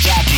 jack.